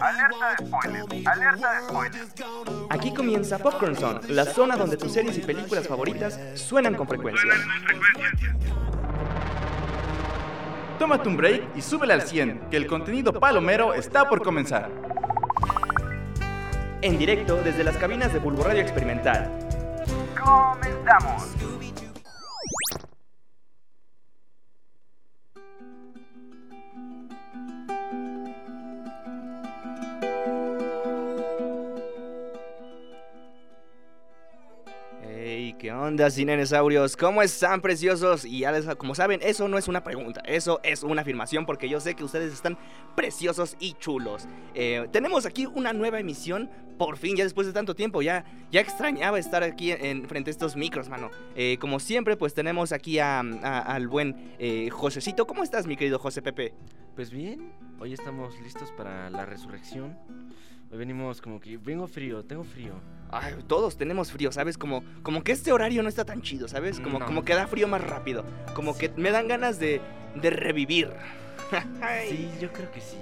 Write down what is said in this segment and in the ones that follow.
Alerta de spoilers, alerta de spoilers. Aquí comienza Popcorn Zone, la zona donde tus series y películas favoritas suenan con frecuencia. Tómate un break y súbele al 100, que el contenido palomero está por comenzar. En directo desde las cabinas de Bulbo Radio Experimental. Comenzamos. Hey, ¿qué onda, cinenesaurios? ¿Cómo están, preciosos? Y ya les- como saben, eso no es una pregunta, eso es una afirmación porque yo sé que ustedes están preciosos y chulos. Eh, tenemos aquí una nueva emisión, por fin, ya después de tanto tiempo, ya, ya extrañaba estar aquí en, frente a estos micros, mano. Eh, como siempre, pues tenemos aquí a- a- al buen eh, Josecito. ¿Cómo estás, mi querido José Pepe? Pues bien, hoy estamos listos para la resurrección. Hoy venimos como que vengo frío, tengo frío. Ay, todos tenemos frío, ¿sabes? Como, como que este horario no está tan chido, ¿sabes? Como, No. como que da frío más rápido. Como que me dan ganas de, de revivir. Sí, yo creo que sí.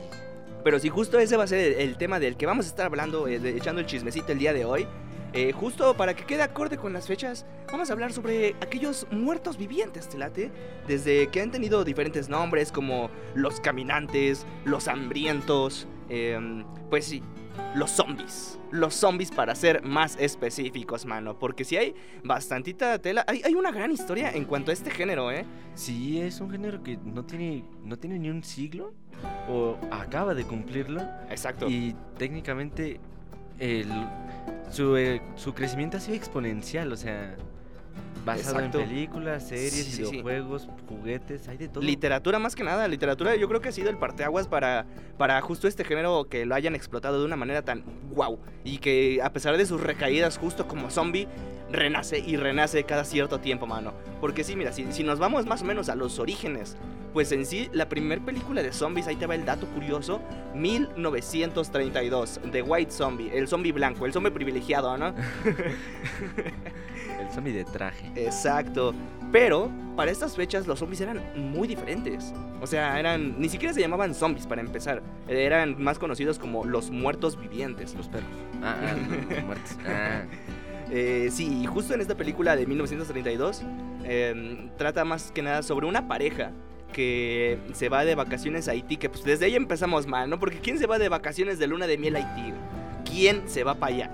Pero si justo ese va a ser el, tema del que vamos a estar hablando, eh, de- echando el chismecito el día de hoy. eh, justo para que quede acorde con las fechas, vamos a hablar sobre aquellos muertos vivientes, ¿te late? Desde que han tenido diferentes nombres como los caminantes, los hambrientos, em, pues sí, los zombies. Los zombies para ser más específicos, mano. Porque si hay bastantita tela, hay, hay una gran historia en cuanto a este género, ¿eh? Sí, es un género que no tiene, no tiene ni un siglo o acaba de cumplirlo. Exacto. Y técnicamente el, su, eh, su crecimiento ha sido exponencial, o sea, basado Exacto. en películas, series, Sí, sí, sí. videojuegos, juguetes, hay de todo. Literatura más que nada, literatura yo creo que ha sido el parteaguas para, para justo este género que lo hayan explotado de una manera tan guau y que a pesar de sus recaídas justo como zombie, renace y renace cada cierto tiempo, mano. Porque sí, mira, si, si nos vamos más o menos a los orígenes, pues en sí la primera película de zombies, ahí te va el dato curioso, 1932, The White Zombie, el zombie blanco, el zombie privilegiado, ¿no? El zombie de traje. Exacto. Pero para estas fechas los zombies eran muy diferentes. O sea, eran. Ni siquiera se llamaban zombies para empezar. Eran más conocidos como los muertos vivientes. Los perros. Ah, ah, no, muertos. Ah. Eh, sí, y justo en esta película de 1932 eh, trata más que nada sobre una pareja que se va de vacaciones a Haití. Que pues desde ahí empezamos mal, ¿no? Porque ¿quién se va de vacaciones de luna de miel a Haití? ¿Quién se va para allá?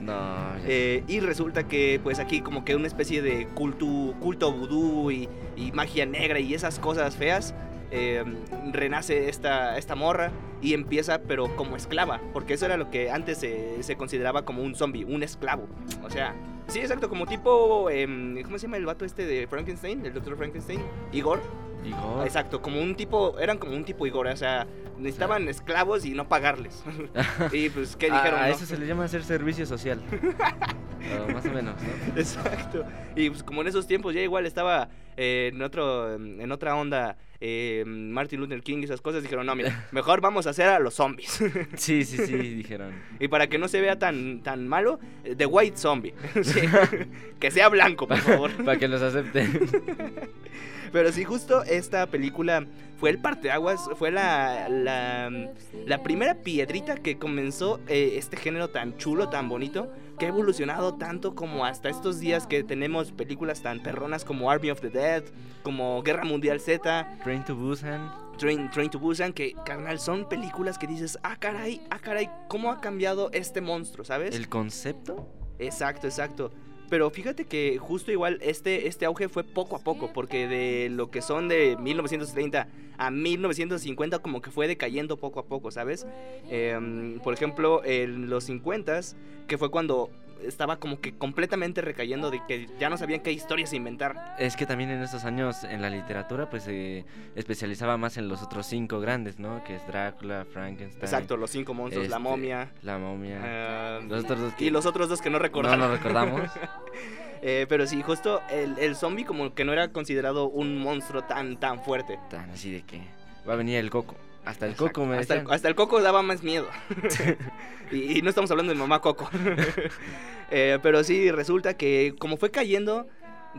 No, Eh, y resulta que pues aquí como que una especie de culto, culto vudú y, y magia negra y esas cosas feas, eh, renace esta, esta morra y empieza pero como esclava, porque eso era lo que antes se, se consideraba como un zombie, un esclavo. O sea, sí, exacto, como tipo, em, ¿cómo se llama el vato este de Frankenstein? El doctor Frankenstein, Igor. Igor. Exacto, como un tipo, eran como un tipo Igor, o sea, necesitaban esclavos y no pagarles. y pues, ¿qué dijeron? A, a no? eso se le llama hacer servicio social. O más o menos, ¿no? Exacto. Y pues como en esos tiempos ya igual estaba eh, en otro en otra onda eh, Martin Luther King y esas cosas, dijeron, no, mira, mejor vamos a hacer a los zombies. Sí, sí, sí, dijeron. y para que no se vea tan, tan malo, eh, The White Zombie. Sí. que sea blanco, por favor. Para que los acepten. Pero sí, justo esta película fue el parteaguas, fue la, la, la primera piedrita que comenzó eh, este género tan chulo, tan bonito, que ha evolucionado tanto como hasta estos días que tenemos películas tan perronas como Army of the Dead, como Guerra Mundial Z, Train to Busan. Train, Train to Busan, que, carnal, son películas que dices, ah, caray, ah, caray, ¿cómo ha cambiado este monstruo, sabes? El concepto. Exacto, exacto. Pero fíjate que justo igual este, este auge fue poco a poco, porque de lo que son de 1930 a 1950 como que fue decayendo poco a poco, ¿sabes? Em, por ejemplo, en los 50 que fue cuando estaba como que completamente recayendo de que ya no sabían qué historias inventar. Es que también en estos años en la literatura pues se especializaba más en los otros cinco grandes, ¿no? Que es Drácula, Frankenstein. Exacto, los cinco monstruos, la este, momia. La momia. eh, Los otros dos que y los otros dos que no no recordamos. nos recordamos. Eh, pero sí, justo el, el zombie como que no era considerado un monstruo tan, tan fuerte. Tan así de que va a venir el coco. Hasta el Exacto, coco me hasta, el, hasta el coco daba más miedo. y, y no estamos hablando de mamá coco. Eh, pero sí, resulta que como fue cayendo,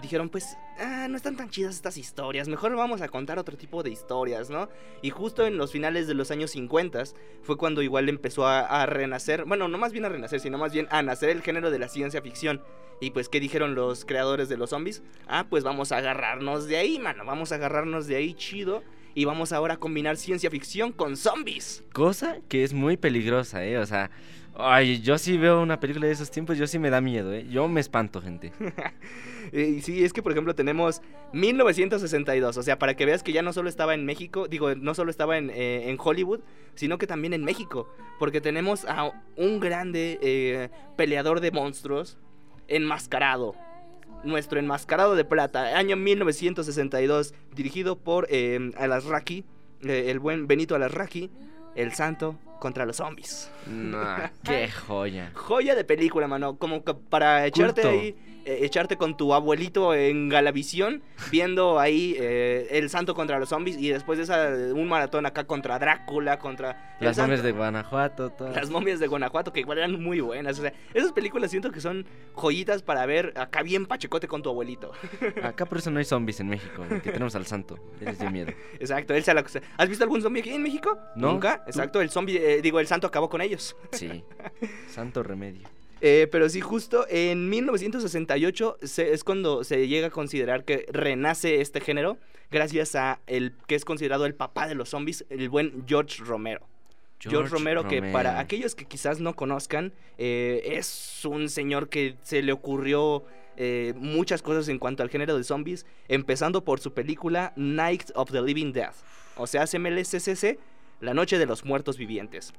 dijeron, pues, ah, no están tan chidas estas historias, mejor vamos a contar otro tipo de historias, ¿no? Y justo en los finales de los años 50 fue cuando igual empezó a, a renacer, bueno, no más bien a renacer, sino más bien a nacer el género de la ciencia ficción. Y pues, ¿qué dijeron los creadores de los zombies? Ah, pues vamos a agarrarnos de ahí, mano, vamos a agarrarnos de ahí chido. Y vamos ahora a combinar ciencia ficción con zombies. Cosa que es muy peligrosa, ¿eh? O sea, ay, yo sí veo una película de esos tiempos, yo sí me da miedo, ¿eh? Yo me espanto, gente. Y sí, es que por ejemplo tenemos 1962, o sea, para que veas que ya no solo estaba en México, digo, no solo estaba en, eh, en Hollywood, sino que también en México, porque tenemos a un grande eh, peleador de monstruos enmascarado. Nuestro enmascarado de plata, año 1962, dirigido por eh, Alasraqui, eh, el buen Benito Alasraqui, el santo contra los zombies. Nah, qué joya. Joya de película, mano. Como que para echarte Culto. ahí, eh, echarte con tu abuelito en Galavisión, viendo ahí eh, El Santo contra los zombies y después de esa, un maratón acá contra Drácula, contra. Las momias de Guanajuato, todas. Las momias de Guanajuato, que igual eran muy buenas. O sea, esas películas siento que son joyitas para ver acá bien pachecote con tu abuelito. Acá por eso no hay zombies en México, porque tenemos al santo. Les dio miedo. Exacto, él se la... ¿Has visto algún zombie aquí en México? No. Nunca. Exacto, el zombie, eh, digo, el santo acabó con ellos. Sí. Santo remedio. Eh, pero sí, justo en 1968 se- es cuando se llega a considerar que renace este género gracias a el que es considerado el papá de los zombies, el buen George Romero. George, Romero, que para aquellos que quizás no conozcan, eh, es un señor que se le ocurrió eh, muchas cosas en cuanto al género de zombies, empezando por su película Night of the Living Dead, o sea, CMLCCC, La Noche de los Muertos Vivientes.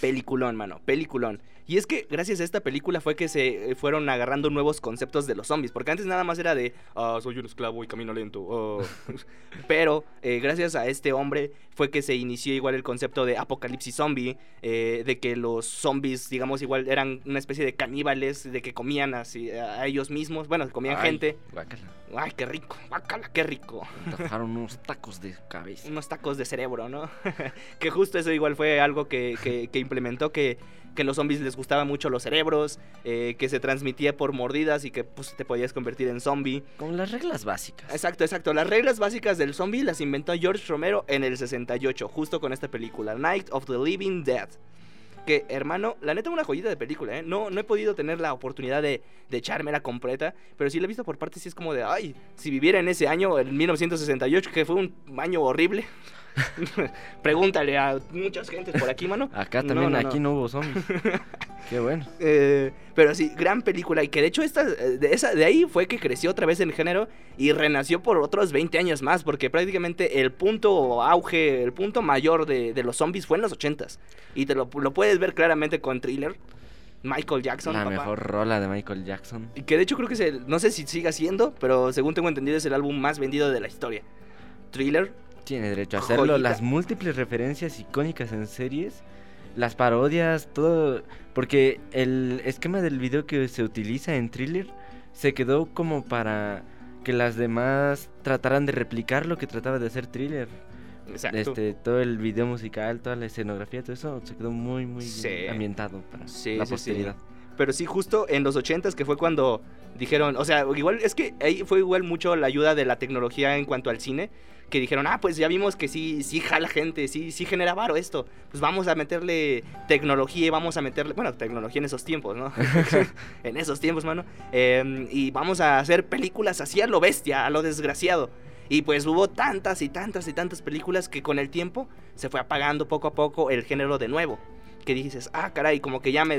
Peliculón, mano, peliculón. Y es que gracias a esta película fue que se eh, fueron agarrando nuevos conceptos de los zombies. Porque antes nada más era de, ah, soy un esclavo y camino lento. oh". Pero eh, gracias a este hombre fue que se inició igual el concepto de apocalipsis zombie. eh, de que los zombies, digamos, igual eran una especie de caníbales. De que comían así a ellos mismos. Bueno, comían Ay, gente. guácala. Ay, qué rico. Guácala, qué rico Antojaron unos tacos de cabeza. unos tacos de cerebro, ¿no? que justo eso igual fue algo que, que- que implementó que, que los zombies les gustaba mucho los cerebros, eh, que se transmitía por mordidas y que pues te podías convertir en zombie. Como las reglas básicas. Exacto, exacto. Las reglas básicas del zombie las inventó George Romero en el 68, justo con esta película, Night of the Living Dead. Que, hermano, la neta una joyita de película, ¿eh? No, no he podido tener la oportunidad de, de echármela completa, pero sí la he visto por partes y es como de, ay, si viviera en ese año, en 1968, que fue un año horrible. Pregúntale a muchas gentes por aquí, mano. Acá también, no, aquí no. no hubo zombies. Qué bueno. Eh, pero sí, gran película. Y que de hecho esta, eh, de, esa, de ahí fue que creció otra vez el género y renació por otros 20 años más. Porque prácticamente el punto auge, el punto mayor de, de los zombies fue en los 80s. Y te lo, lo puedes ver claramente con Thriller. Michael Jackson. La papá. mejor rola de Michael Jackson. Y que de hecho creo que es el, no sé si siga siendo, pero según tengo entendido es el álbum más vendido de la historia. Thriller. Tiene derecho a hacerlo. Joyita. Las múltiples referencias icónicas en series. Las parodias, todo. Porque el esquema del video que se utiliza en thriller se quedó como para que las demás trataran de replicar lo que trataba de hacer thriller. Exacto. Este, todo el video musical, toda la escenografía, todo eso se quedó muy, muy Sí. ambientado para Sí, la sí, posteridad. Pero sí, justo en los 80s que fue cuando dijeron, o sea, igual es que ahí fue igual mucho la ayuda de la tecnología en cuanto al cine, que dijeron, ah, pues ya vimos que sí, sí jala gente, sí, sí genera varo esto, pues vamos a meterle tecnología y vamos a meterle, bueno, tecnología en esos tiempos, ¿no? en esos tiempos, mano, Eh, y vamos a hacer películas así a lo bestia, a lo desgraciado. Y pues hubo tantas y tantas y tantas películas que con el tiempo se fue apagando poco a poco el género de nuevo. Que dices, ah, caray, como que ya me...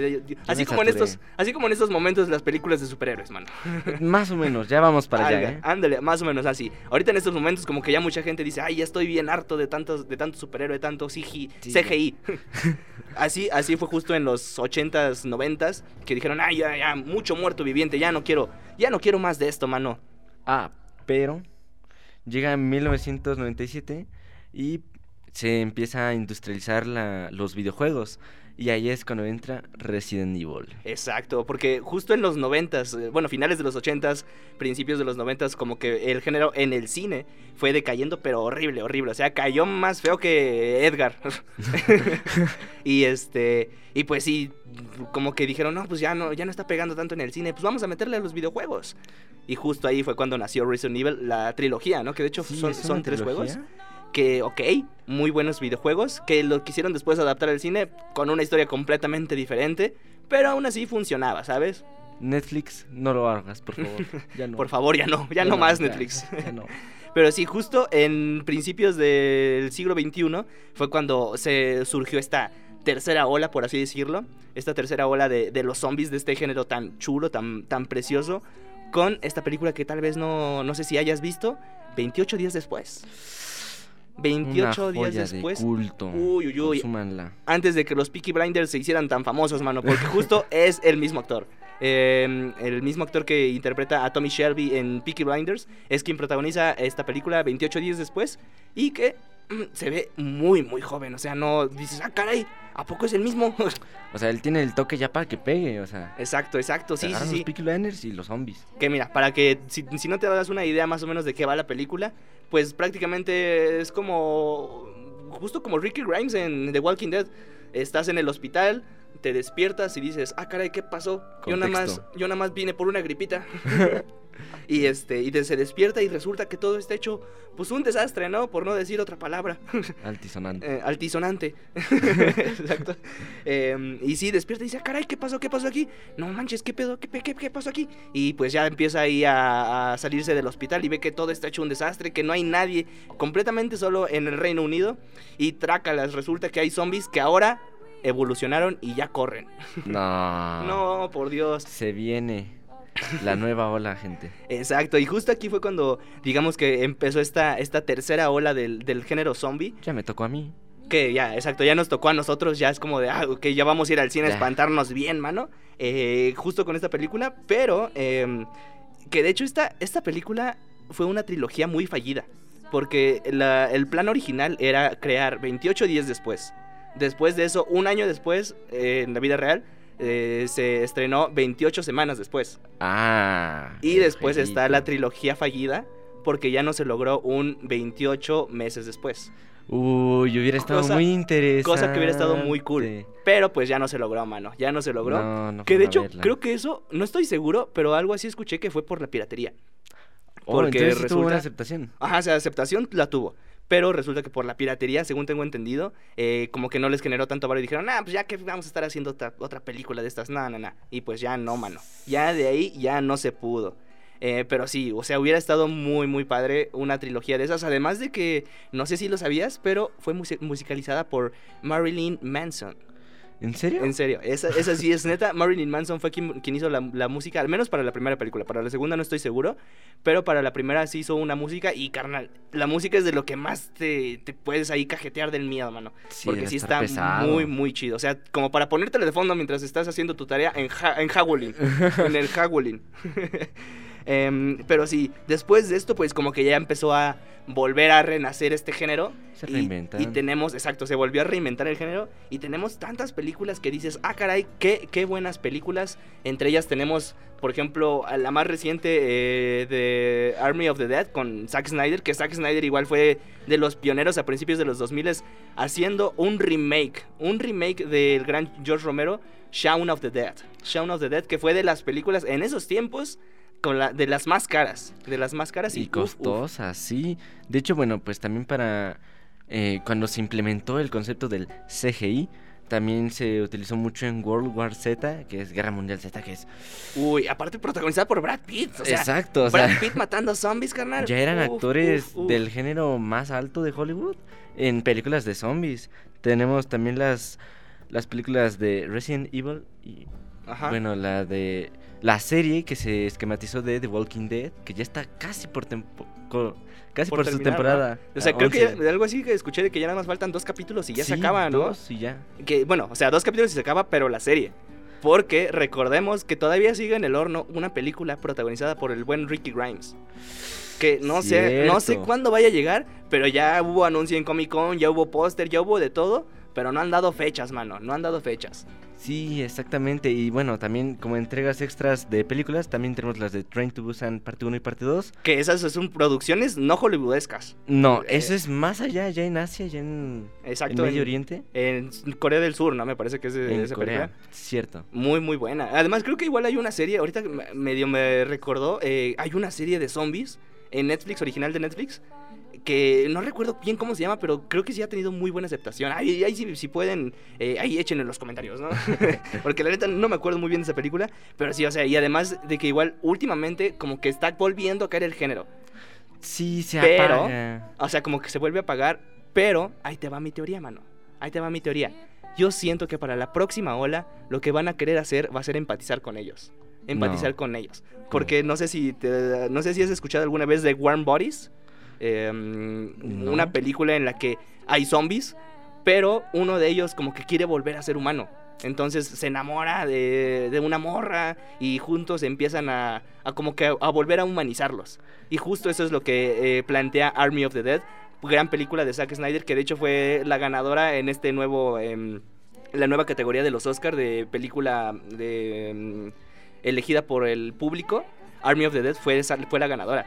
así, me como en estos, así como en estos momentos las películas de superhéroes, mano. Más o menos, ya vamos para allá, Ándale, ¿eh? ándale, más o menos así. Ahorita en estos momentos como que ya mucha gente dice, ay, ya estoy bien harto de tantos, de tanto superhéroe, de tanto CGI. Sí. CGI. así, así fue justo en los 80s, 90s, que dijeron, ay, ya, ya, mucho muerto viviente, ya no quiero, ya no quiero más de esto, mano. Ah, pero llega en 1997 y se empieza a industrializar la- los videojuegos. Y ahí es cuando entra Resident Evil. Exacto, porque justo en los noventas, eh, bueno, finales de los ochentas, principios de los noventas, como que el género en el cine fue decayendo, pero horrible, horrible. O sea, cayó más feo que Edgar. y este, y pues sí, como que dijeron, no, pues ya no, ya no está pegando tanto en el cine, pues vamos a meterle a los videojuegos. Y justo ahí fue cuando nació Resident Evil, la trilogía, ¿no? Que de hecho Sí, son, tres juegos que, ok, muy buenos videojuegos, que lo quisieron después adaptar al cine con una historia completamente diferente, pero aún así funcionaba, ¿sabes? Netflix, no lo hagas, por favor. Ya no. Por favor, ya no, ya no más Netflix. ya no. Pero sí, justo en principios del siglo XXI fue cuando se surgió esta tercera ola, por así decirlo, esta tercera ola de, de los zombies de este género tan chulo, tan, tan precioso, con esta película que tal vez no, no sé si hayas visto, 28 días después. 28 Una días después. De culto. Uy, uy, uy. Consúmanla. antes de que los Peaky Blinders se hicieran tan famosos, mano, porque justo es el mismo actor. Eh, el mismo actor que interpreta a Tommy Shelby en Peaky Blinders es quien protagoniza esta película 28 días después y que se ve muy, muy joven. O sea, no dices, ah, caray, ¿a poco es el mismo? O sea, él tiene el toque ya para que pegue, o sea. exacto, exacto, sí, sí. los Peaky Blinders y los zombies. Que mira, para que si, si no te das una idea más o menos de qué va la película, pues prácticamente es como justo como Ricky Grimes en The Walking Dead. Estás en el hospital, te despiertas y dices, "Ah, caray, ¿qué pasó? Yo nada más yo nada más vine por una gripita." y este y se despierta y resulta que todo está hecho pues un desastre, ¿no? Por no decir otra palabra. Altisonante. Eh, altisonante. Exacto. Eh, y sí, despierta y dice, "Ah, caray, ¿qué pasó? ¿Qué pasó aquí? No manches, ¿qué pedo? ¿Qué, qué, qué pasó aquí? Y pues ya empieza ahí a, a salirse del hospital y ve que todo está hecho un desastre, que no hay nadie, completamente solo en el Reino Unido. Y trácalas, resulta que hay zombies que ahora evolucionaron y ya corren. No. No, por Dios. Se viene la nueva ola, gente. Exacto, y justo aquí fue cuando, digamos que empezó esta, esta tercera ola del, del género zombie. Ya me tocó a mí. Que ya, exacto, ya nos tocó a nosotros, ya es como de, ah, ok, ya vamos a ir al cine a espantarnos bien, mano. Eh, justo con esta película, pero em, que de hecho esta, esta película fue una trilogía muy fallida. Porque la- el plan original era crear 28 días después. Después de eso, un año después, eh, en la vida real, eh, se estrenó 28 semanas después. Ah. Y después está la trilogía fallida, porque ya no se logró un 28 meses después. Uy, hubiera estado Cosa- muy interesante. cosa que hubiera estado muy cool. Pero pues ya no se logró, mano. Ya no se logró. No, no que de hecho, verla. creo que eso, no estoy seguro, pero algo así escuché que fue por la piratería. Oh, porque sí tuvo resulta- aceptación. Ajá, o sea, aceptación la tuvo. Pero resulta que por la piratería, según tengo entendido, eh, como que no les generó tanto valor y dijeron, ah, pues ya que vamos a estar haciendo otra, otra película de estas, no, no, no. Y pues ya no, mano. Ya de ahí ya no se pudo. Eh, pero sí, o sea, hubiera estado muy, muy padre una trilogía de esas. Además de que, no sé si lo sabías, pero fue musi- musicalizada por Marilyn Manson. ¿En serio? En serio, esa, esa sí es neta. Marilyn Manson fue quien, quien hizo la, la música, al menos para la primera película. Para la segunda no estoy seguro, pero para la primera sí hizo una música. Y carnal, la música es de lo que más te, te puedes ahí cajetear del miedo, mano. Sí, porque sí está pesado. muy, muy chido. O sea, como para ponértelo de fondo mientras estás haciendo tu tarea en, ja, en Howlin. en el Howlin. Em, pero sí, después de esto, pues como que ya empezó a volver a renacer este género. Se Y- reinventan. Y, tenemos, exacto, se volvió a reinventar el género. Y tenemos tantas películas que dices, ah, caray, qué, qué buenas películas. Entre ellas tenemos, por ejemplo, a la más reciente eh, de Army of the Dead con Zack Snyder. Que Zack Snyder igual fue de los pioneros a principios de los 2000 haciendo un remake. Un remake del gran George Romero, Shaun of the Dead. Shaun of the Dead, que fue de las películas en esos tiempos. Con la, de las más caras, de las más caras y, y uf, uf. costosas, sí. De hecho, bueno, pues también para eh, cuando se implementó el concepto del CGI, también se utilizó mucho en World War Z, que es Guerra Mundial Z, que es... Uy, aparte protagonizada por Brad Pitt. O sea, Exacto, o Brad sea, Pitt matando zombies, carnal. ya eran Uf, actores del género más alto de Hollywood en películas de zombies. Tenemos también las, las películas de Resident Evil y, Ajá. bueno, la de... La serie que se esquematizó de The Walking Dead, que ya está casi por tempo- casi por, su terminar, temporada. ¿no? O sea, la creo que 11. ya- algo así que escuché de que ya nada más faltan dos capítulos y ya se acaba, ¿no? dos y ya. Que, bueno, o sea, dos capítulos y se acaba, pero la serie. Porque recordemos que todavía sigue en el horno una película protagonizada por el buen Ricky Grimes. Que no sé, no sé cuándo vaya a llegar, pero ya hubo anuncio en Comic Con, ya hubo póster, ya hubo de todo pero no han dado fechas, mano, no han dado fechas. Sí, exactamente. Y bueno, también como entregas extras de películas, también tenemos las de Train to Busan parte 1 y parte 2. Que esas son producciones no hollywoodescas. No, Eh, eso es más allá, ya en Asia, ya en, Exacto. en Medio en- Oriente. En Corea del Sur, ¿no? Me parece que es de En esa Corea, película. cierto. Muy, muy buena. Además, creo que igual hay una serie, ahorita medio me recordó, eh, hay una serie de zombies en Netflix, original de Netflix, que no recuerdo bien cómo se llama, pero creo que sí ha tenido muy buena aceptación. Ahí, ahí sí, si pueden, eh, ahí echen en los comentarios, ¿no? Porque la neta no me acuerdo muy bien de esa película, pero sí, o sea, y además de que igual últimamente como que está volviendo a caer el género. Sí, se Pero- apaga. O sea, como que se vuelve a apagar, pero ahí te va mi teoría, mano. Ahí te va mi teoría. Yo siento que para la próxima ola lo que van a querer hacer va a ser empatizar con ellos. Empatizar No. con ellos. Porque no sé si te- no sé si has escuchado alguna vez de Warm Bodies. Eh, No. Una película en la que hay zombies, pero uno de ellos como que quiere volver a ser humano. Entonces se enamora de, de una morra y juntos empiezan a, a como que a, a volver a humanizarlos. Y justo eso es lo que eh, plantea Army of the Dead, gran película de Zack Snyder que de hecho fue la ganadora en este nuevo, em, la nueva categoría de los Oscar de película de, em, elegida por el público. Army of the Dead fue, fue la ganadora.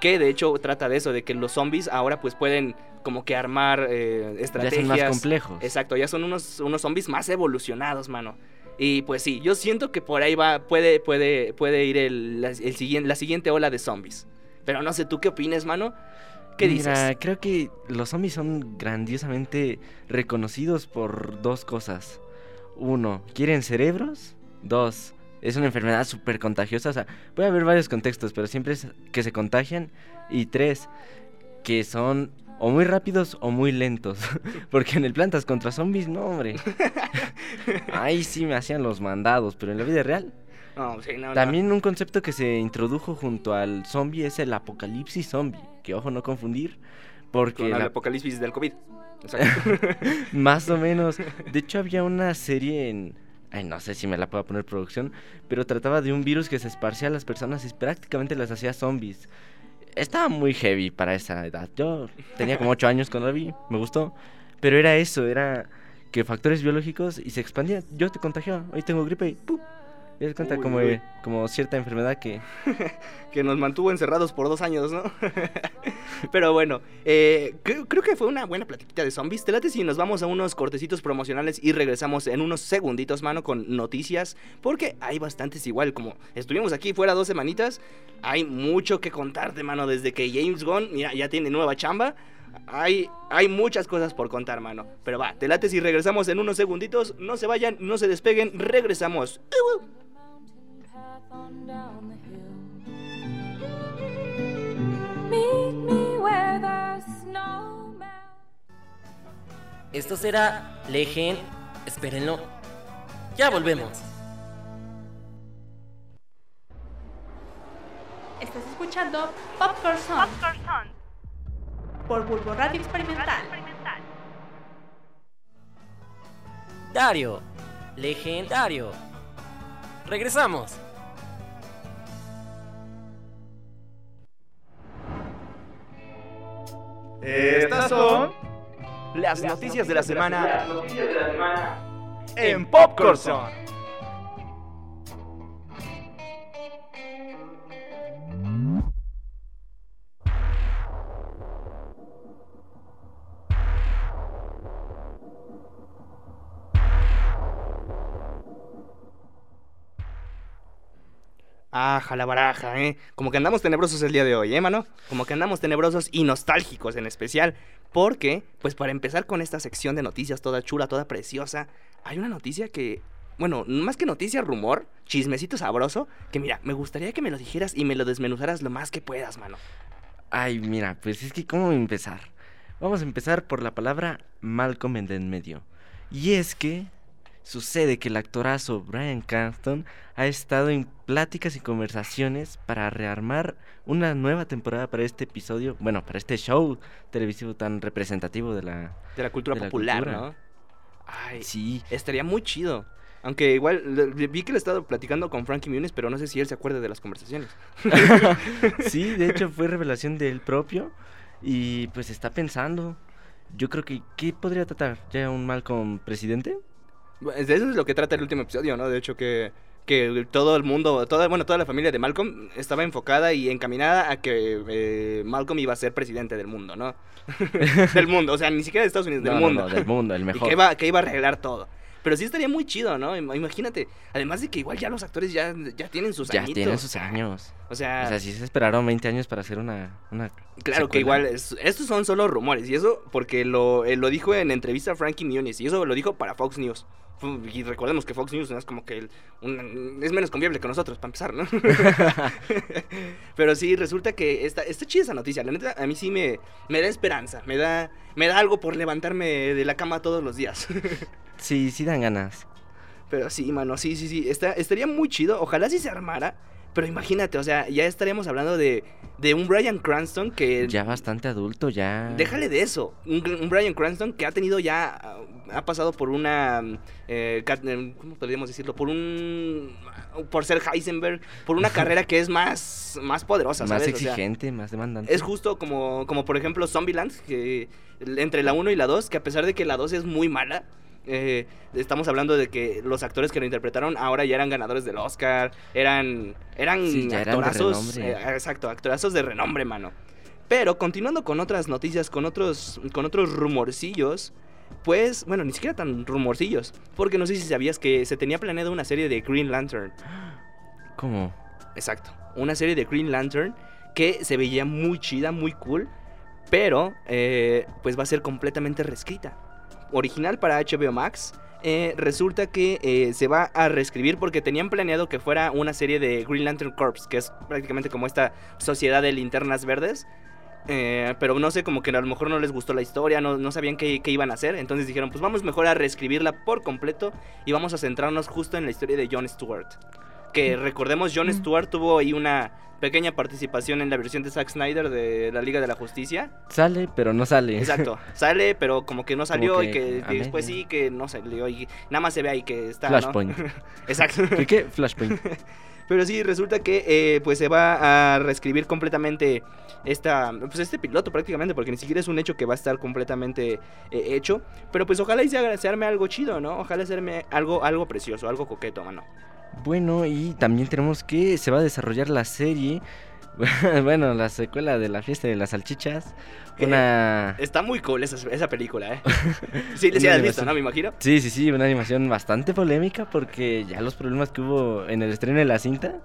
Que de hecho trata de eso, de que los zombies ahora pues pueden como que armar eh, Ya estrategias. son más complejos. Exacto, ya son unos, unos zombies más evolucionados, mano. Y pues sí, yo siento que por ahí va, puede, puede, puede ir el, la, el siguiente, la siguiente ola de zombies. Pero no sé, ¿tú qué opinas, mano? ¿Qué Mira, dices? creo que los zombies son grandiosamente reconocidos por dos cosas. Uno, quieren cerebros. Dos, es una enfermedad súper contagiosa. O sea, puede haber varios contextos, pero siempre es que se contagian. Y tres, que son o muy rápidos o muy lentos. Porque en el Plantas contra Zombies, no, hombre. Ahí sí me hacían los mandados, pero en la vida real. No, sí, no, no. También un concepto que se introdujo junto al zombie es el apocalipsis zombie. Que ojo, no confundir. Porque Con el la- apocalipsis del COVID. Más o menos. De hecho, había una serie en. Ay, no sé si me la puedo poner producción. Pero trataba de un virus que se esparcía a las personas y prácticamente las hacía zombies. Estaba muy heavy para esa edad. Yo tenía como 8 años cuando la vi. Me gustó. Pero era eso, era que factores biológicos y se expandía. Yo te contagiaba. Hoy tengo gripe y ¡pum! Ya das cuenta Uy, como, uy. como cierta enfermedad que. que nos mantuvo encerrados por dos años, ¿no? Pero bueno, eh, creo, creo que fue una buena platiquita de zombies. Te late si nos vamos a unos cortecitos promocionales y regresamos en unos segunditos, mano, con noticias. Porque hay bastantes igual, como estuvimos aquí fuera dos semanitas, hay mucho que contarte, mano, desde que James Gunn, mira, ya tiene nueva chamba. Hay, hay muchas cosas por contar, mano. Pero va, te late si regresamos en unos segunditos. No se vayan, no se despeguen, regresamos. Path on down the hill. Meet me where the snow melts. Esto será Legend. Espérenlo. Ya volvemos. Estás escuchando Popcorn Song por Bulbo Radio Experimental. Dario. Legendario. Regresamos. Estas son Las noticias de la semana en Popcorn Aja, la baraja, ¿eh? Como que andamos tenebrosos el día de hoy, ¿eh, mano? Como que andamos tenebrosos y nostálgicos en especial. Porque, pues para empezar con esta sección de noticias toda chula, toda preciosa, hay una noticia que, bueno, más que noticia, rumor, chismecito sabroso, que mira, me gustaría que me lo dijeras y me lo desmenuzaras lo más que puedas, mano. Ay, mira, pues es que ¿cómo empezar? Vamos a empezar por la palabra Malcolm en en medio. Y es que sucede que el actorazo Brian Cranston ha estado en pláticas y conversaciones para rearmar una nueva temporada para este episodio, bueno, para este show televisivo tan representativo de la... De la cultura De la popular, cultura. ¿no? Ay, Sí, estaría muy chido. Aunque igual le- vi que le he estado platicando con Frankie Muniz, pero no sé si él se acuerde de las conversaciones. sí, de hecho fue revelación de él propio y pues está pensando. yo creo que ¿qué podría tratar? ¿Ya un Malcolm presidente? Eso es lo que trata el último episodio, ¿no? De hecho que, que todo el mundo, toda, bueno, toda la familia de Malcolm estaba enfocada y encaminada a que eh, Malcolm iba a ser presidente del mundo, ¿no? del mundo, o sea, ni siquiera de Estados Unidos, del No, mundo. no, del mundo, el Y mejor. que iba, que iba a arreglar todo. Pero sí estaría muy chido, ¿no? Im- Imagínate. Además de que igual ya los actores ya, ya tienen sus ya añitos. tienen sus años. O sea, O sea, si se esperaron 20 años para hacer una, una claro que igual es- estos son solo rumores. Y eso porque lo, eh, lo dijo en entrevista a Frankie Muniz. Y eso lo dijo para Fox News. Y recordemos que Fox News no es como que el- un- es menos confiable que nosotros, para empezar, ¿no? Pero sí, resulta que está, está chida esa noticia. La neta, a mí sí me, me da esperanza. Me da, me da algo por levantarme de la cama todos los días. Sí, sí dan ganas. Pero sí, mano, sí, sí, sí. Está, estaría muy chido. Ojalá sí se armara. Pero imagínate, o sea, ya estaríamos hablando de, de un Brian Cranston que. Ya bastante adulto, ya. Déjale de eso. Un, un Brian Cranston que ha tenido ya. Ha pasado por una. eh, eh, ¿Cómo podríamos decirlo? Por un. Por ser Heisenberg. Por una carrera que es más. Más poderosa, Más ¿sabes? O sea, exigente, más demandante. es justo como, como por ejemplo Zombieland, que entre la 1 y la 2, que a pesar de que la 2 es muy mala, eh, estamos hablando de que los actores que lo interpretaron ahora ya eran ganadores del Oscar, eran, eran Sí, eran actorazos, renombre. eh, exacto, actorazos de renombre, mano. Pero continuando con otras noticias, con otros, con otros rumorcillos, pues, bueno, ni siquiera tan rumorcillos, porque no sé si sabías que se tenía planeado una serie de Green Lantern. ¿Cómo? Exacto. Una serie de Green Lantern que se veía muy chida, muy cool, pero eh, pues va a ser completamente reescrita. Original para HBO Max. eh, resulta que eh, se va a reescribir porque tenían planeado que fuera una serie de Green Lantern Corps, que es prácticamente como esta sociedad de linternas verdes. eh, pero no sé, como que a lo mejor no les gustó la historia, no, no sabían qué, qué iban a hacer. Entonces dijeron, pues vamos mejor a reescribirla por completo y vamos a centrarnos justo en la historia de Jon Stewart. Que recordemos, Jon Stewart tuvo ahí una pequeña participación en la versión de Zack Snyder de la Liga de la Justicia. Sale, pero no sale. Exacto, sale, pero como que no salió y que después sí, que no salió y nada más se ve ahí que está. ¿no? Flashpoint. Exacto. ¿Qué, qué? Flashpoint. Pero sí, resulta que eh, pues se va a reescribir completamente esta, pues este piloto prácticamente, porque ni siquiera es un hecho que va a estar completamente eh, hecho. Pero pues ojalá y se arme algo chido, ¿no? Ojalá se arme algo, algo precioso, algo coqueto, mano. Bueno, y también tenemos que se va a desarrollar la serie. bueno, la secuela de la fiesta de las salchichas. Una. Está muy cool esa, esa película, ¿eh? Sí, has animación. visto, ¿no? Me imagino. Sí, sí, sí, una animación bastante polémica porque ya los problemas que hubo en el estreno de la cinta,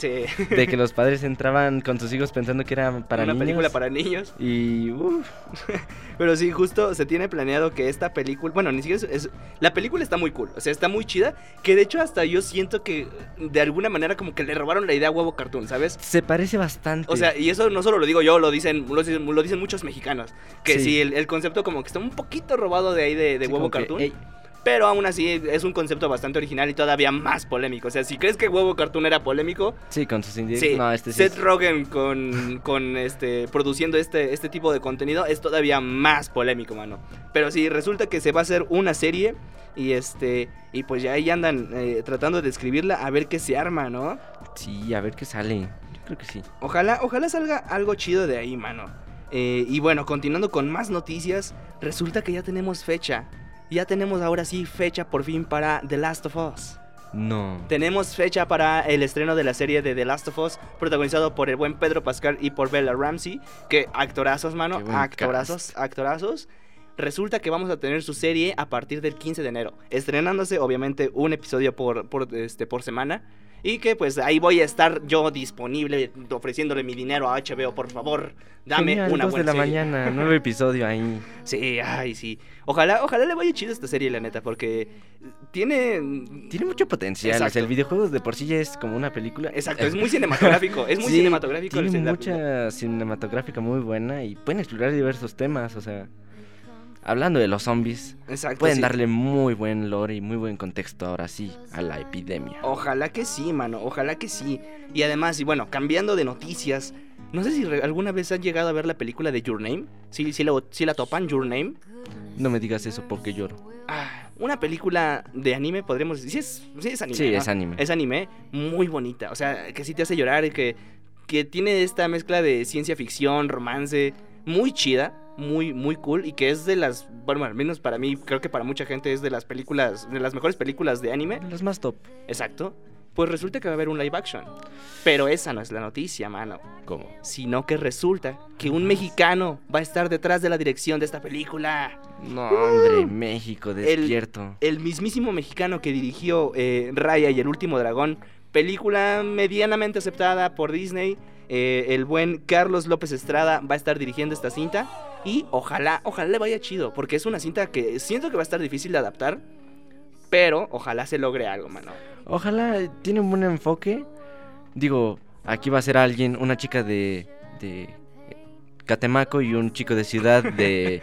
Sí. de que los padres entraban con sus hijos pensando que era para Una niños. película para niños. Y uf, Pero sí, justo se tiene planeado que esta película. Bueno, ni siquiera es, es- La película está muy cool. O sea, está muy chida. Que de hecho, hasta yo siento que de alguna manera, como que le robaron la idea a Huevo Cartoon, ¿sabes? se parece bastante. O sea, y eso no solo lo digo yo, lo dicen, lo dicen, lo dicen muchos mexicanos. Que sí, Sí. el, el concepto como que está un poquito robado de ahí de, de Sí, Huevo que, Cartoon. "Ey, Pero aún así es un concepto bastante original y todavía más polémico. O sea, si crees que Huevo Cartoon era polémico, sí, con sus indies. Sí, no, este sí. Seth es- Rogen con, con este produciendo este, este tipo de contenido es todavía más polémico, mano. Pero sí, resulta que se va a hacer una serie y este y pues ya ahí andan eh, tratando de escribirla a ver qué se arma, ¿no? Sí, a ver qué sale. Yo creo que sí. Ojalá, ojalá salga algo chido de ahí, mano. Eh, y bueno, continuando con más noticias, resulta que ya tenemos fecha. Ya tenemos ahora sí fecha por fin para The Last of Us. No. Tenemos fecha para el estreno de la serie de The Last of Us, protagonizado por el buen Pedro Pascal y por Bella Ramsey, que actorazos, mano, Qué buen actorazos, actorazos. Resulta que vamos a tener su serie a partir del 15 de enero, estrenándose obviamente un episodio por, por, este, por semana. Y que pues ahí voy a estar yo disponible ofreciéndole mi dinero a HBO, por favor, dame Genial, una dos de buena la serie. mañana, nuevo episodio ahí. Sí, ay, sí. Ojalá, ojalá le vaya chido esta serie, la neta, porque tiene... Tiene mucho potencial. O Exacto. sea, el videojuego de por sí ya es como una película. Exacto, es muy cinematográfico, es muy Sí, cinematográfico. el Tiene mucha cinematográfica muy buena y pueden explorar diversos temas. O sea, hablando de los zombies, Exacto, pueden sí. darle muy buen lore y muy buen contexto ahora sí a la epidemia. Ojalá que sí, mano, ojalá que sí. Y además, y bueno, cambiando de noticias, no sé si alguna vez han llegado a ver la película de Your Name. Sí, sí, la, sí la topan, Your Name. No me digas eso porque lloro. Ah, una película de anime, podríamos decir. Sí, es, sí es anime. Sí, ¿no? es anime. Es anime muy bonita. O sea, que sí te hace llorar y que, que tiene esta mezcla de ciencia ficción, romance, muy chida. muy, muy cool y que es de las, bueno, al menos para mí, creo que para mucha gente es de las películas, de las mejores películas de anime. Los más top. Exacto. Pues resulta que va a haber un live action. Pero esa no es la noticia, mano. ¿Cómo? Sino que resulta que un mexicano va a estar detrás de la dirección de esta película. No, hombre, México, despierto. El mismísimo mexicano que dirigió eh, Raya y el último dragón, película medianamente aceptada por Disney. Eh, el buen Carlos López Estrada va a estar dirigiendo esta cinta. Y ojalá, ojalá le vaya chido. Porque es una cinta que siento que va a estar difícil de adaptar. Pero ojalá se logre algo, mano. Ojalá tiene un buen enfoque. Digo, aquí va a ser alguien, una chica de Catemaco y un chico de ciudad de,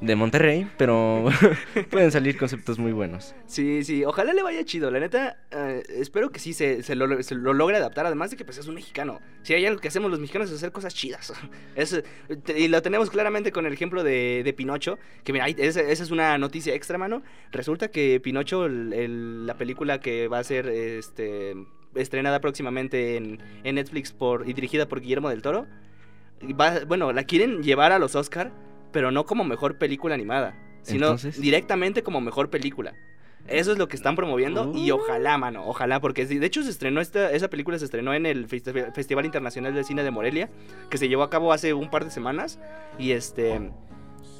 de Monterrey, pero pueden salir conceptos muy buenos. Sí, sí, ojalá le vaya chido. La neta, eh, espero que sí se, lo, logre adaptar. Además de que pues es un mexicano. Si hay algo que hacemos los mexicanos es hacer cosas chidas. Y lo tenemos claramente con el ejemplo de, de Pinocho. Que mira, esa, esa es una noticia extra, mano. Resulta que Pinocho, el- la película que va a ser este, estrenada próximamente en, en Netflix por, y dirigida por Guillermo del Toro. Va- bueno, la quieren llevar a los Oscar, pero no como mejor película animada, sino Entonces. directamente como mejor película. Eso es lo que están promoviendo y Oh. ojalá, mano, ojalá, porque de hecho se estrenó esta, esa película se estrenó en el Festi- Festival Internacional de Cine de Morelia, que se llevó a cabo hace un par de semanas y este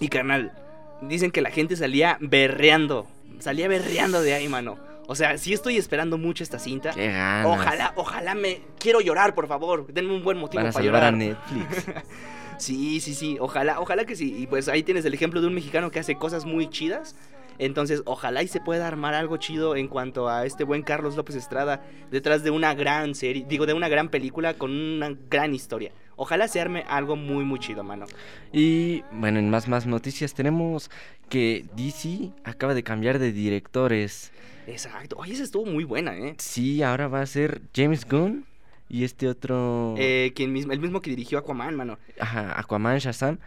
y carnal, dicen que la gente salía berreando, salía berreando de ahí, mano. O sea, sí estoy esperando mucho esta cinta. Qué ganas. Ojalá, ojalá me quiero llorar, por favor. Denme un buen motivo Van a para salvar a llorar. Netflix. Sí, sí, sí. Ojalá, ojalá que sí. Y pues ahí tienes el ejemplo de un mexicano que hace cosas muy chidas. Entonces, ojalá y se pueda armar algo chido en cuanto a este buen Carlos López Estrada detrás de una gran serie, digo, de una gran película con una gran historia. Ojalá se arme algo muy, muy chido, mano. Y bueno, en más más noticias tenemos que DC acaba de cambiar de directores. Exacto. Oye, esa estuvo muy buena, ¿eh? Sí, ahora va a ser James Gunn y este otro Eh, quien mismo, el mismo que dirigió Aquaman, mano. ajá, Aquaman Shazam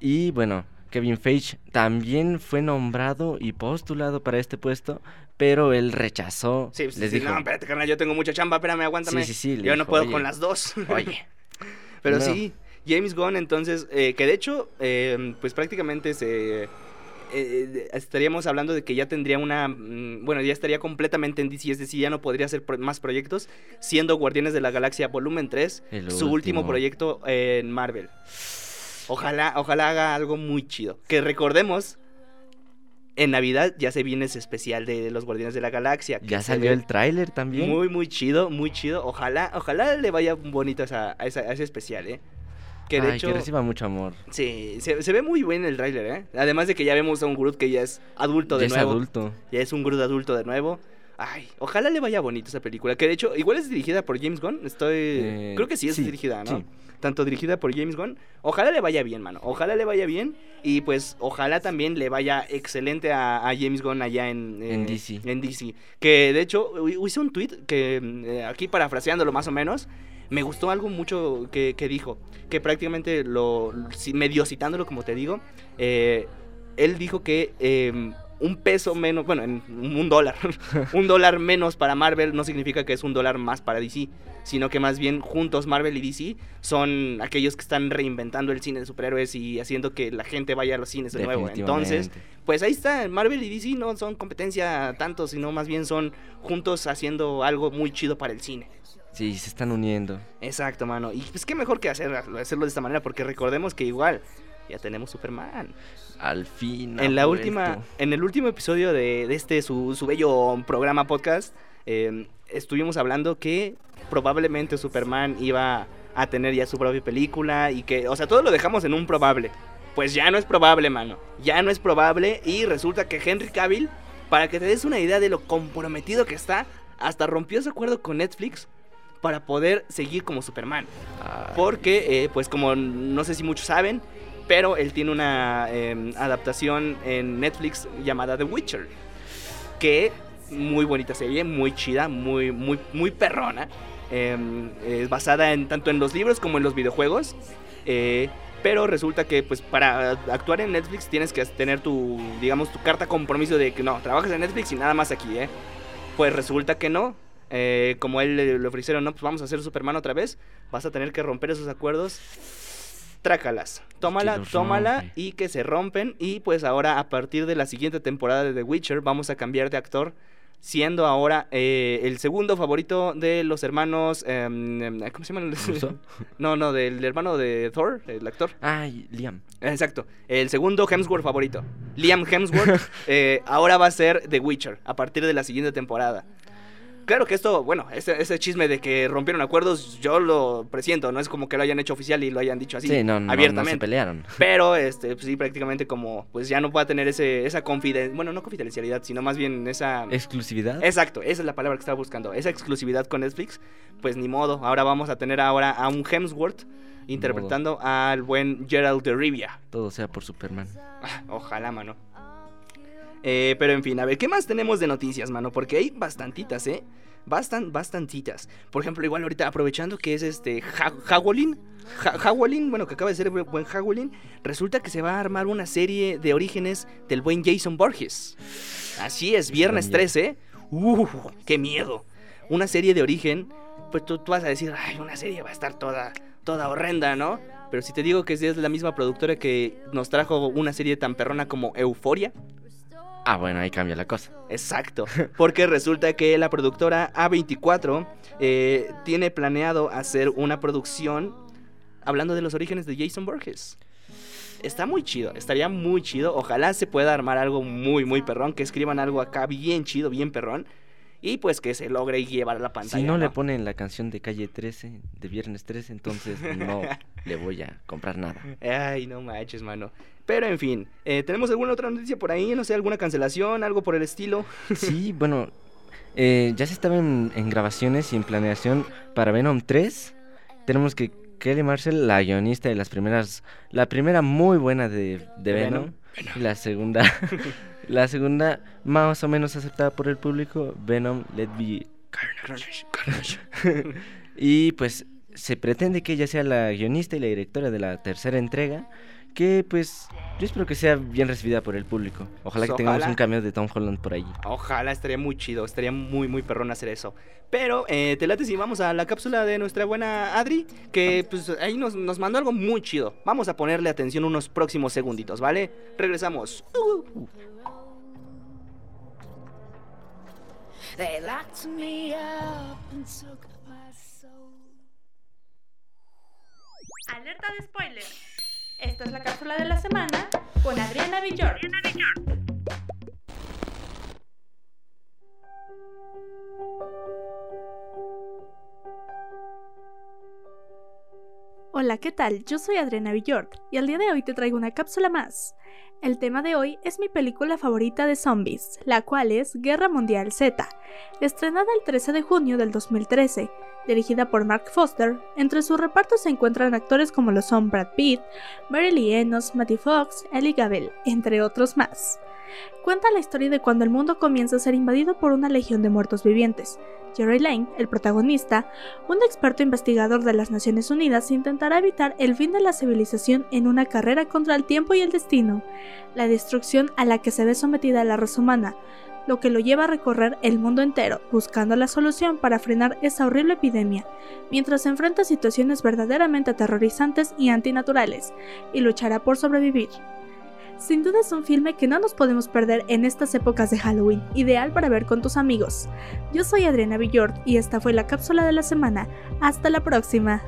y bueno, Kevin Feige también fue nombrado y postulado para este puesto, pero él rechazó. Sí, sí, Les sí. dijo, No, espérate, carnal, yo tengo mucha chamba, espérame, aguántame. Sí, sí, sí, Yo no puedo "Oye". con las dos. "Oye, Pero sí, James Gunn, entonces, eh, que de hecho, eh, pues prácticamente se. Eh, estaríamos hablando de que ya tendría una. mm, Bueno, ya estaría completamente en DC, es decir, ya no podría hacer pro- más proyectos, siendo Guardianes de la Galaxia Volumen 3 El su último último. proyecto en Marvel. Ojalá, ojalá haga algo muy chido. Que recordemos. En Navidad ya se viene ese especial de los Guardianes de la Galaxia. ya salió el tráiler también. Muy, muy chido, muy chido. Ojalá, ojalá le vaya bonito a esa- a ese especial, ¿eh? Que de Ay, hecho, que reciba mucho amor. sí, se, se ve muy bien el tráiler, ¿eh? Además de que ya vemos a un Groot que ya es adulto de Ya es nuevo. adulto. Ya es un Groot adulto de nuevo. Ay, ojalá le vaya bonito esa película. Que de hecho, igual es dirigida por James Gunn. Estoy. Eh, creo que sí es sí, dirigida, ¿no? sí. Tanto dirigida por James Gunn. Ojalá le vaya bien, mano. Ojalá le vaya bien. Y pues, ojalá también le vaya excelente a, a James Gunn allá en, eh, En DC. En DC. Que de hecho, hice un tweet que, eh, aquí parafraseándolo más o menos, me gustó algo mucho que, que dijo. Que prácticamente lo. medio citándolo, como te digo. eh, él dijo que. eh, un peso menos, bueno, en un dólar, un dólar menos para Marvel no significa que es un dólar más para DC, sino que más bien juntos Marvel y DC son aquellos que están reinventando el cine de superhéroes y haciendo que la gente vaya a los cines de nuevo. Entonces, pues ahí está, Marvel y DC no son competencia tanto, sino más bien son juntos haciendo algo muy chido para el cine. Sí, se están uniendo. Exacto, mano. Y pues qué mejor que hacer, hacerlo de esta manera, porque recordemos que igual ya tenemos Superman. Al fin. En la última, en el último episodio de, de este su, su bello programa podcast, eh, estuvimos hablando que probablemente Superman iba a tener ya su propia película y que, o sea, todo lo dejamos en un probable. Pues ya no es probable, mano. Ya no es probable y resulta que Henry Cavill, para que te des una idea de lo comprometido que está, hasta rompió su acuerdo con Netflix para poder seguir como Superman. Porque, eh, pues como no sé si muchos saben, pero él tiene una eh, adaptación en Netflix llamada The Witcher. Que muy bonita serie, muy chida, muy, muy, muy perrona. Eh, es basada en, tanto en los libros como en los videojuegos. Eh, pero resulta que pues para actuar en Netflix tienes que tener tu, digamos, tu carta compromiso de que no, trabajas en Netflix y nada más aquí, ¿eh? Pues resulta que no. Eh, como él le, le ofrecieron, no, pues vamos a hacer Superman otra vez. Vas a tener que romper esos acuerdos. trácalas. Tómala, tómala rompe. y que se rompen. Y pues ahora, a partir de la siguiente temporada de The Witcher, vamos a cambiar de actor. Siendo ahora eh, el segundo favorito de los hermanos. em, em, ¿Cómo se llaman? No, no, del hermano de Thor, el actor. Ay, Liam. Exacto. El segundo Hemsworth favorito. Liam Hemsworth eh, ahora va a ser The Witcher a partir de la siguiente temporada. Claro que esto, bueno, ese, ese chisme de que rompieron acuerdos, yo lo presiento, no es como que lo hayan hecho oficial y lo hayan dicho así Sí, no, no, no se abiertamente. pelearon. Pero, este, pues sí, prácticamente como, pues ya no pueda tener ese, esa confidencialidad, bueno, no confidencialidad, sino más bien esa... ¿Exclusividad? Exacto, esa es la palabra que estaba buscando. Esa exclusividad con Netflix, pues ni modo. Ahora vamos a tener ahora a un Hemsworth interpretando al buen Gerald de Rivia. Todo sea por Superman. Ah, Ojalá, mano. Eh, pero en fin, a ver, ¿qué más tenemos de noticias, mano? Porque hay bastantitas, ¿eh? Bastan, bastantitas. Por ejemplo, igual ahorita aprovechando que es este Ha- Hagolin, bueno, que acaba de ser buen Hagolin. Resulta que se va a armar una serie de orígenes del buen Jason Borges. Así es, viernes buen 13. ¡Uh! ¡Qué miedo! Una serie de origen. Pues tú, tú vas a decir, ay, una serie va a estar toda, toda horrenda, ¿no? Pero si te digo que es la misma productora que nos trajo una serie tan perrona como Euforia. Ah, bueno, ahí cambia la cosa. Exacto, porque resulta que la productora A24 eh, tiene planeado hacer una producción hablando de los orígenes de Jason Borges. Está muy chido, estaría muy chido. Ojalá se pueda armar algo muy, muy perrón, que escriban algo acá bien chido, bien perrón. Y pues que se logre llevar a la pantalla. Si no, le ponen la canción de calle 13, de viernes 13, entonces no le voy a comprar nada. Ay, no manches, mano. Pero en fin, eh, ¿tenemos alguna otra noticia por ahí? No sé, alguna cancelación, algo por el estilo. Sí, bueno, eh, ya se estaba en, en grabaciones y en planeación para Venom 3. Tenemos que Kelly Marshall, la guionista de las primeras, la primera muy buena De Venom, Venom. y la segunda, la segunda más o menos aceptada por el público, Venom Let Be Carnage, Carnage. Y pues se pretende que ella sea la guionista y la directora de la tercera entrega. Que pues yo espero que sea bien recibida por el público. Ojalá Pues, que tengamos ojalá. un cameo de Tom Holland por ahí. Ojalá estaría muy chido, estaría muy muy perrón hacer eso. Pero eh, te late si vamos a la cápsula de nuestra buena Adri, que pues ahí nos, nos mandó algo muy chido. Vamos a ponerle atención unos próximos segunditos, ¿vale? Regresamos. Uh, They locked me up and took my soul. Alerta de spoiler. Esta es la cápsula de la semana con Adriana Villor. Hola, ¿qué tal? Yo soy Adriana Villord y al día de hoy te traigo una cápsula más. El tema de hoy es mi película favorita de zombies, la cual es Guerra Mundial Z, estrenada el 13 de junio del 2013, dirigida por Mark Foster. Entre su reparto se encuentran actores como lo son Brad Pitt, Mary Lee Enos, Matty Fox, Ellie Gabel, entre otros más. Cuenta la historia de cuando el mundo comienza a ser invadido por una legión de muertos vivientes. Jerry Lane, el protagonista, un experto investigador de las Naciones Unidas, intentará evitar el fin de la civilización en una carrera contra el tiempo y el destino, la destrucción a la que se ve sometida la raza humana, lo que lo lleva a recorrer el mundo entero buscando la solución para frenar esa horrible epidemia, mientras se enfrenta a situaciones verdaderamente aterrorizantes y antinaturales, y luchará por sobrevivir. Sin duda es un filme que no nos podemos perder en estas épocas de Halloween, ideal para ver con tus amigos. Yo soy Adriana Villord y esta fue la cápsula de la semana. Hasta la próxima.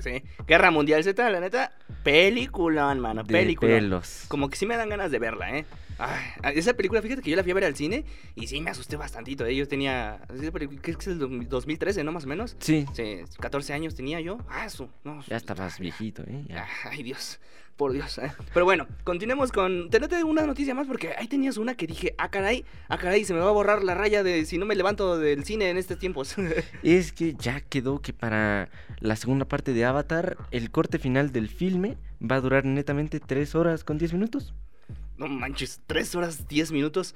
Sí. Guerra Mundial Z, la neta, peliculón, mano, De película. pelos. Como que sí me dan ganas de verla, ¿eh? Ay, esa película, fíjate que yo la fui a ver al cine y sí me asusté bastantito, ¿eh? Yo tenía, película, ¿qué es el 2013, no? Más o menos. Sí, Sí, 14 años tenía yo. Ah, su, no. ya estabas viejito, ¿eh? Ya. Ay, Dios. Por Dios. eh. Pero bueno, continuemos con. Tenete una noticia más porque ahí tenías una que dije, ah, caray, ah, caray, se me va a borrar la raya de si no me levanto del cine en estos tiempos. Es que ya quedó que para la segunda parte de Avatar, el corte final del filme va a durar netamente 3 horas con 10 minutos. No manches, 3 horas 10 minutos.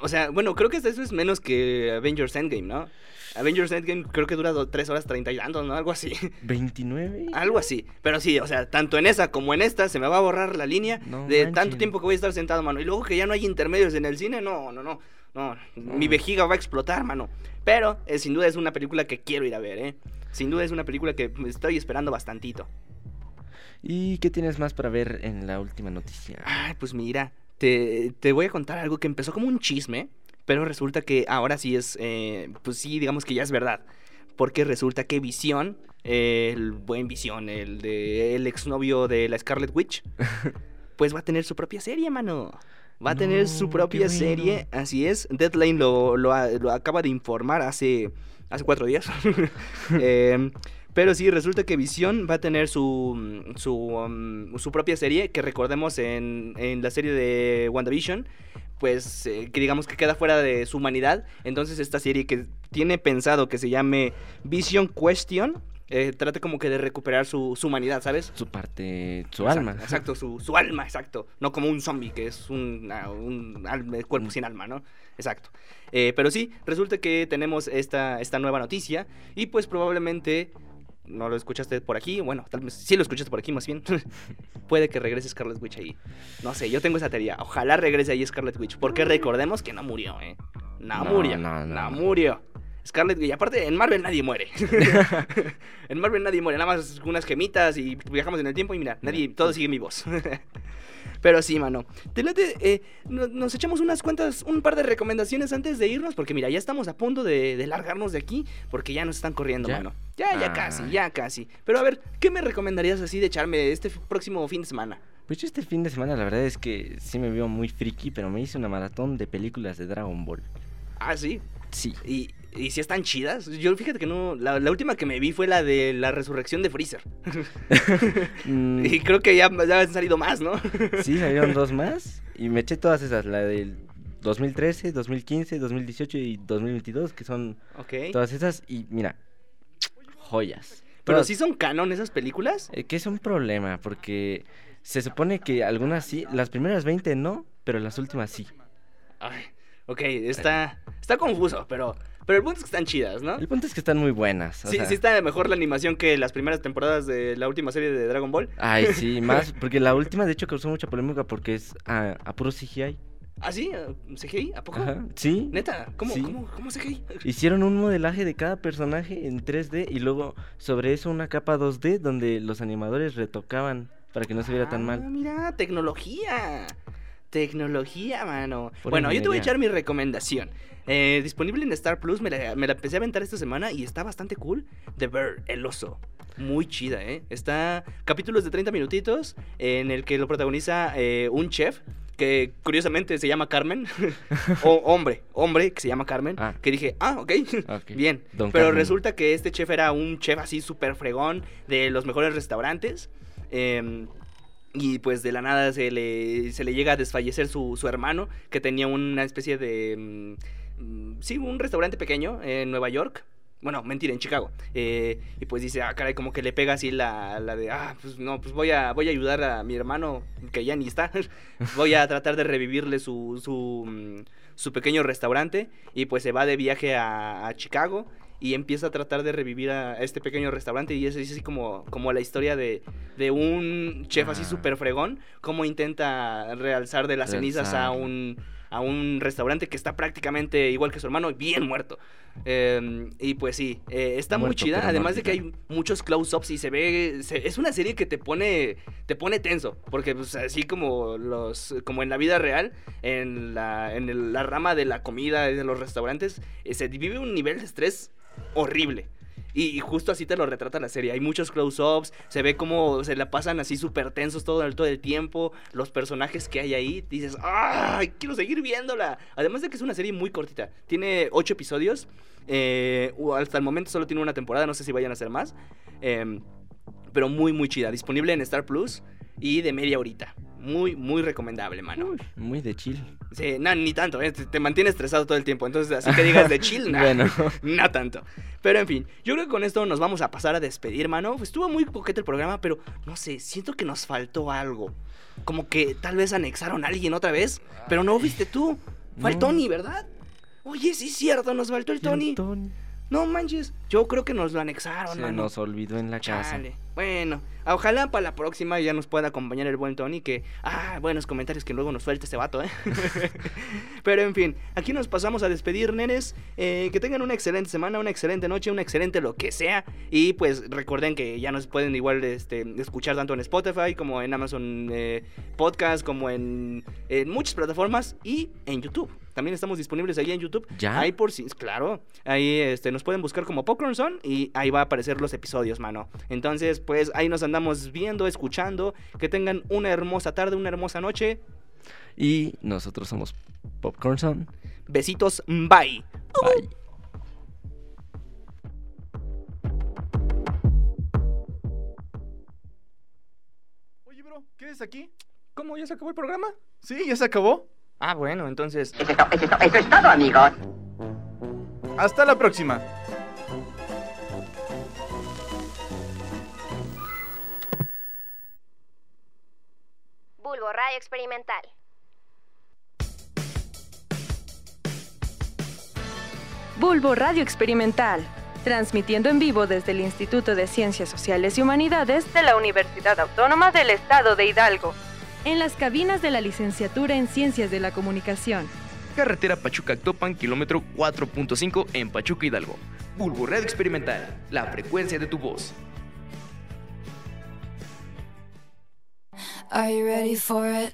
O sea, bueno, creo que eso es menos que Avengers Endgame, ¿no? Avengers Endgame creo que dura 3 horas 30 y tantos, ¿no? Algo así. ¿29? Algo así. Pero sí, o sea, tanto en esa como en esta se me va a borrar la línea No de tanto tiempo que voy a estar sentado, mano. Y luego que ya no hay intermedios en el cine, no, no, no. No, mi vejiga va a explotar, mano. Pero eh, sin duda es una película que quiero ir a ver, ¿eh? Sin duda es una película que estoy esperando bastantito. ¿Y qué tienes más para ver en la última noticia? Ay, pues mira, te, te voy a contar algo que empezó como un chisme, pero resulta que ahora sí es, eh, pues sí, digamos que ya es verdad. Porque resulta que Visión, eh, el buen Visión, el de el exnovio de la Scarlet Witch, pues va a tener su propia serie, mano. Va a tener su propia bueno. serie, así es. Deadline lo, lo, lo acaba de informar hace, hace cuatro días. Em, pero sí, resulta que Visión va a tener su, su, um, su propia serie, que recordemos en, en la serie de WandaVision, pues eh, que digamos que queda fuera de su humanidad. Entonces esta serie que tiene pensado que se llame Vision Question, eh, trata como que de recuperar su, su humanidad, ¿sabes? Su parte, su Exacto, alma. Exacto, su, su alma, exacto. No como un zombie, que es un, ah, un cuerpo sin alma, ¿no? Exacto. Eh, pero sí, resulta que tenemos esta, esta nueva noticia y pues probablemente no lo escuchaste por aquí, bueno, tal vez sí lo escuchaste por aquí más bien. Puede que regrese Scarlet Witch ahí. No sé, yo tengo esa teoría. Ojalá regrese ahí Scarlet Witch, porque recordemos que no murió, ¿eh? No, No, murió. no, No, no. murió. Scarlet Witch, y aparte en Marvel nadie muere. en Marvel nadie muere, nada más unas gemitas y viajamos en el tiempo y mira, nadie, todos siguen vivos. Pero sí, mano. Te late, eh, no- nos echamos unas cuantas, un par de recomendaciones antes de irnos, porque mira, ya estamos a punto de, de largarnos de aquí, porque ya nos están corriendo, ¿Ya? mano. Ya, ya Ah. casi, ya casi. Pero a ver, ¿qué me recomendarías así de echarme este próximo fin de semana? Pues yo este fin de semana la verdad es que sí me veo muy friki, pero me hice una maratón de películas de Dragon Ball. Ah, sí. Sí. Y, y si están chidas. Yo fíjate que no. La, la última que me vi fue la de la resurrección de Freezer. Mm, Y creo que ya, ya han salido más, ¿no? sí, salieron dos más y me eché todas esas, la del 2013, 2015, 2018 y 2022, que son ok. todas esas y mira, joyas. Pero Todas- sí son canon esas películas. Eh, que es un problema, porque se supone que algunas sí, las primeras 20 no, pero las últimas sí. Ay, ok, está, está confuso, pero, pero el punto es que están chidas, ¿no? El punto es que están muy buenas. o Sí, sea, sí está mejor la animación que las primeras temporadas de la última serie de Dragon Ball. Ay, sí, más, porque la última de hecho causó mucha polémica porque es a, a puro CGI. ¿Ah, sí? ¿CGI? ¿A poco? Ajá, sí. ¿Neta? ¿Cómo, Sí. cómo, cómo CGI? Hicieron un modelaje de cada personaje en 3D y luego sobre eso una capa 2D donde los animadores retocaban para que no se viera tan Ah, mal. mira, tecnología. Tecnología, mano. Bueno, yo te voy a echar mi recomendación. Eh, disponible en Star Plus, me la, me la empecé a aventar esta semana y está bastante cool. The Bear, el oso. Muy chida, ¿eh? Está capítulos de 30 minutitos en el que lo protagoniza eh, un chef que curiosamente se llama Carmen. o hombre, hombre que se llama Carmen. Ah. Que dije, ah, ok, Ok. bien. Don Pero Carmen. resulta que este chef era un chef así súper fregón de los mejores restaurantes. em, y pues de la nada se le, se le llega a desfallecer su, su hermano, que tenía una especie de... mm, sí, un restaurante pequeño en Nueva York. Bueno, mentira, en Chicago. Eh, y pues dice, ah, caray, como que le pega así la, la de, ah, pues no, pues voy a, voy a ayudar a mi hermano, que ya ni está. voy a tratar de revivirle su, su, mm, su pequeño restaurante. Y pues se va de viaje a, a Chicago y empieza a tratar de revivir a este pequeño restaurante y es así como, como la historia de, de un chef así Ah. súper fregón, cómo intenta realzar de las cenizas a un, a un restaurante que está prácticamente igual que su hermano, bien muerto. Eh, y pues sí, eh, está muy chida, además de que hay muchos close-ups y se ve, se- es una serie que te pone, te pone tenso, porque pues así como los, como en la vida real, en la, en el- la rama de la comida, de los restaurantes, eh, se vive un nivel de estrés horrible. Y, justo así te lo retrata la serie. Hay muchos close-ups, se ve como se la pasan así súper tensos todo el, todo el tiempo. Los personajes que hay ahí, dices, ¡ay! Quiero seguir viéndola. Además de que es una serie muy cortita. Tiene ocho episodios. eh, hasta el momento solo tiene una temporada, no sé si vayan a ser más. em, pero muy, muy chida. Disponible en Star Plus y de media horita. Muy, muy recomendable, mano. Uy, muy de chill. Sí, no, ni tanto, eh, te, mantiene estresado todo el tiempo. Entonces, así que digas de chill, nah, Bueno. no tanto. Pero en fin, yo creo que con esto nos vamos a pasar a despedir, mano. Estuvo muy coquete el programa, pero no sé, siento que nos faltó algo. Como que tal vez anexaron a alguien otra vez, pero no viste tú. Fue el No. Tony, ¿verdad? Oye, sí es cierto, nos faltó el ¿Quién, Tony. Tony? No manches, yo creo que nos lo anexaron, Se mano. nos olvidó en la casa. Chale. Bueno, ojalá para la próxima ya nos pueda acompañar el buen Tony, que, ah, buenos comentarios que luego nos suelta este vato, ¿eh? Pero en fin, aquí nos pasamos a despedir, nenes. Eh, que tengan una excelente semana, una excelente noche, una excelente lo que sea. Y pues recuerden que ya nos pueden igual este, escuchar tanto en Spotify como en Amazon eh, Podcast, como en, en muchas plataformas y en YouTube. También estamos disponibles ahí en YouTube. ¿Ya? Ahí por si, claro. Ahí este, nos pueden buscar como Popcorn Son y ahí va a aparecer los episodios, mano. Entonces, pues ahí nos andamos viendo, escuchando. Que tengan una hermosa tarde, una hermosa noche. Y nosotros somos Popcorn Son. Besitos, bye. Bye. Oye, bro, ¿qué es aquí? ¿Cómo? ¿Ya se acabó el programa? Sí, ya se acabó. Ah, bueno, entonces. Eso es, to- eso es to- eso es todo, amigos. Hasta la próxima. Bulbo Radio Experimental. Bulbo Radio Experimental, transmitiendo en vivo desde el Instituto de Ciencias Sociales y Humanidades de la Universidad Autónoma del Estado de Hidalgo, en las cabinas de la licenciatura en Ciencias de la Comunicación. Carretera Pachuca-Actopan, kilómetro 4.5 en Pachuca Hidalgo. Bulbo Radio Experimental, la frecuencia de tu voz. Are you ready for it?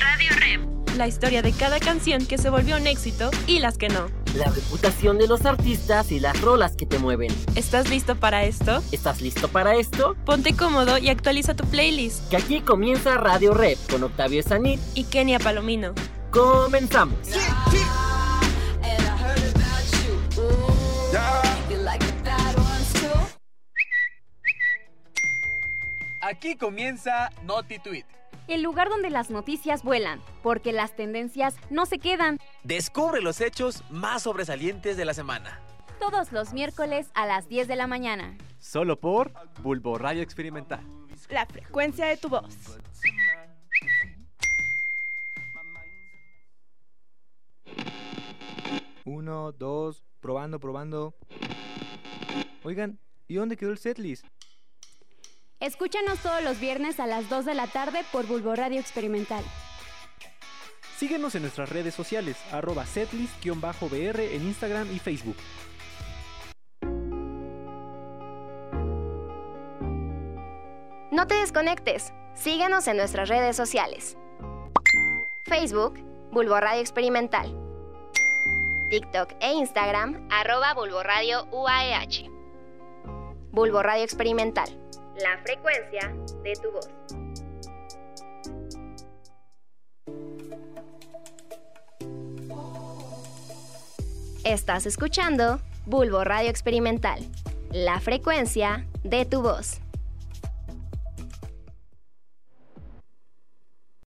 Radio Rep. La historia de cada canción que se volvió un éxito y las que no. La reputación de los artistas y las rolas que te mueven. ¿Estás listo para esto? ¿Estás listo para esto? Ponte cómodo y actualiza tu playlist. Que aquí comienza Radio Rep con Octavio Sanit. Y Kenia Palomino. Comenzamos. Aquí comienza Noti Tweet. El lugar donde las noticias vuelan, porque las tendencias no se quedan. Descubre los hechos más sobresalientes de la semana. Todos los miércoles a las 10 de la mañana. Solo por Bulbo Radio Experimental. La frecuencia de tu voz. Uno, dos, probando, probando. Oigan, ¿y dónde quedó el setlist? Escúchanos todos los viernes a las 2 de la tarde por Bulbo Radio Experimental. Síguenos en nuestras redes sociales, arroba setlist-br en Instagram y Facebook. No te desconectes. Síguenos en nuestras redes sociales. Facebook, Bulbo Radio Experimental. TikTok e Instagram, arroba Bulbo Radio UAEH. Bulbo Radio Experimental. La frecuencia de tu voz. Estás escuchando Bulbo Radio Experimental. La frecuencia de tu voz.